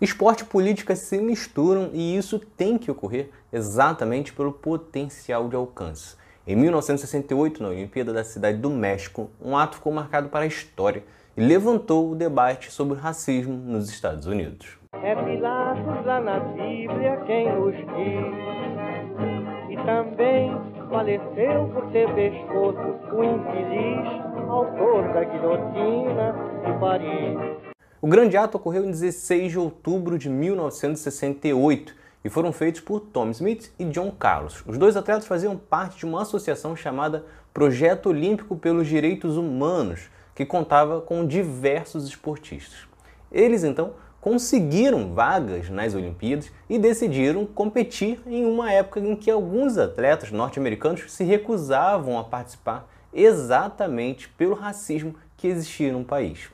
Esporte e política se misturam e isso tem que ocorrer exatamente pelo potencial de alcance. Em 1968, na Olimpíada da Cidade do México, um ato ficou marcado para a história e levantou o debate sobre racismo nos Estados Unidos. É Pilatos lá na Bíblia quem nos diz, e também faleceu por ter pescoço o infeliz autor da guilhotina de Paris. O grande ato ocorreu em 16 de outubro de 1968 e foram feitos por Tom Smith e John Carlos. Os dois atletas faziam parte de uma associação chamada Projeto Olímpico pelos Direitos Humanos, que contava com diversos esportistas. Eles então conseguiram vagas nas Olimpíadas e decidiram competir em uma época em que alguns atletas norte-americanos se recusavam a participar exatamente pelo racismo que existia no país.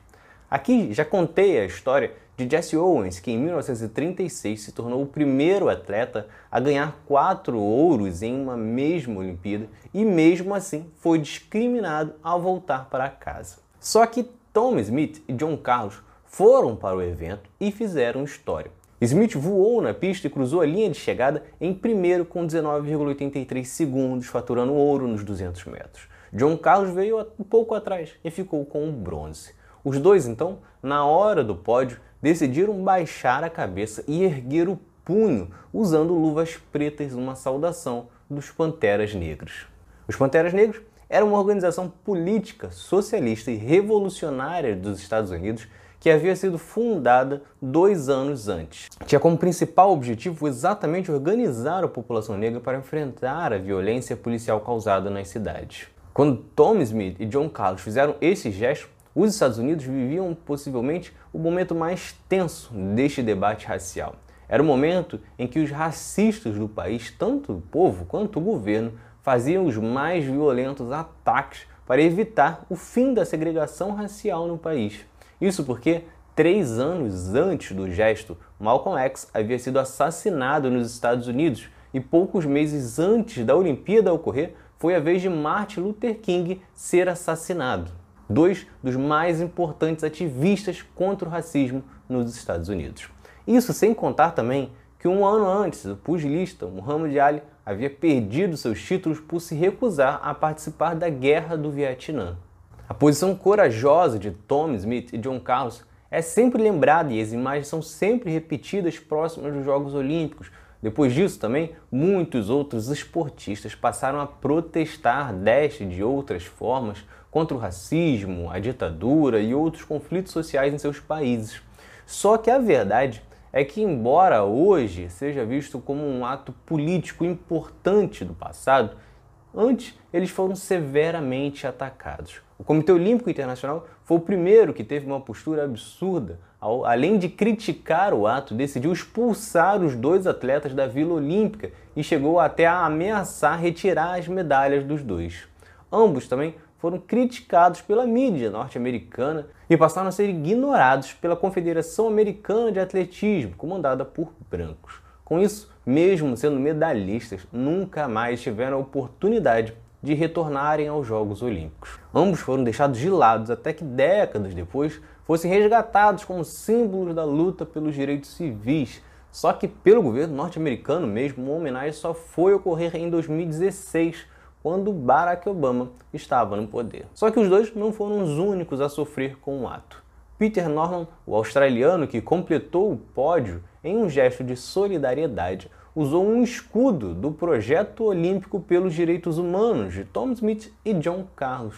Aqui já contei a história de Jesse Owens, que em 1936 se tornou o primeiro atleta a ganhar quatro ouros em uma mesma Olimpíada e, mesmo assim, foi discriminado ao voltar para casa. Só que Tom Smith e John Carlos foram para o evento e fizeram história. Smith voou na pista e cruzou a linha de chegada em primeiro com 19,83 segundos, faturando ouro nos 200 metros. John Carlos veio um pouco atrás e ficou com o bronze. Os dois, então, na hora do pódio, decidiram baixar a cabeça e erguer o punho, usando luvas pretas numa saudação dos Panteras Negros. Os Panteras Negros eram uma organização política, socialista e revolucionária dos Estados Unidos que havia sido fundada dois anos antes. Tinha como principal objetivo exatamente organizar a população negra para enfrentar a violência policial causada nas cidades. Quando Tom Smith e John Carlos fizeram esse gesto, os Estados Unidos viviam possivelmente o momento mais tenso deste debate racial. Era o momento em que os racistas do país, tanto o povo quanto o governo, faziam os mais violentos ataques para evitar o fim da segregação racial no país. Isso porque, três anos antes do gesto, Malcolm X havia sido assassinado nos Estados Unidos e poucos meses antes da Olimpíada ocorrer, foi a vez de Martin Luther King ser assassinado dois dos mais importantes ativistas contra o racismo nos Estados Unidos. Isso sem contar também que um ano antes, o pugilista Muhammad Ali havia perdido seus títulos por se recusar a participar da Guerra do Vietnã. A posição corajosa de Tom Smith e John Carlos é sempre lembrada e as imagens são sempre repetidas próximas dos Jogos Olímpicos. Depois disso também, muitos outros esportistas passaram a protestar desta e de outras formas contra o racismo, a ditadura e outros conflitos sociais em seus países. Só que a verdade é que, embora hoje seja visto como um ato político importante do passado, antes eles foram severamente atacados. O Comitê Olímpico Internacional foi o primeiro que teve uma postura absurda. Ao, além de criticar o ato, decidiu expulsar os dois atletas da Vila Olímpica e chegou até a ameaçar retirar as medalhas dos dois. Ambos também foram criticados pela mídia norte-americana e passaram a ser ignorados pela Confederação Americana de Atletismo, comandada por brancos. Com isso, mesmo sendo medalhistas, nunca mais tiveram a oportunidade de retornarem aos Jogos Olímpicos. Ambos foram deixados de lado até que décadas depois fossem resgatados como símbolos da luta pelos direitos civis. Só que pelo governo norte-americano mesmo, uma homenagem só foi ocorrer em 2016, quando Barack Obama estava no poder. Só que os dois não foram os únicos a sofrer com o ato. Peter Norman, o australiano que completou o pódio em um gesto de solidariedade, usou um escudo do Projeto Olímpico pelos Direitos Humanos de Tom Smith e John Carlos.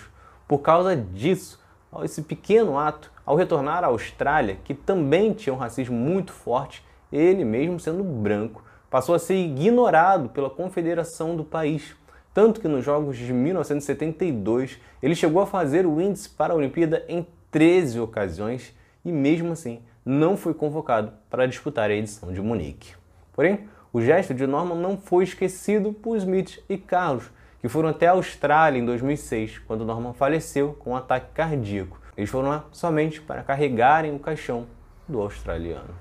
Por causa disso, esse pequeno ato, ao retornar à Austrália, que também tinha um racismo muito forte, ele, mesmo sendo branco, passou a ser ignorado pela confederação do país tanto que nos Jogos de 1972 ele chegou a fazer o índice para a Olimpíada em 13 ocasiões e mesmo assim não foi convocado para disputar a edição de Munique. Porém, o gesto de Norman não foi esquecido por Smith e Carlos, que foram até a Austrália em 2006, quando Norman faleceu com um ataque cardíaco. Eles foram lá somente para carregarem o caixão do australiano.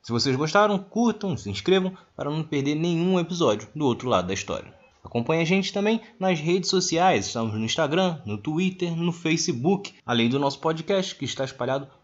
Se vocês gostaram, curtam, se inscrevam para não perder nenhum episódio do outro lado da história. Acompanhe a gente também nas redes sociais, estamos no Instagram, no Twitter, no Facebook, além do nosso podcast que está espalhado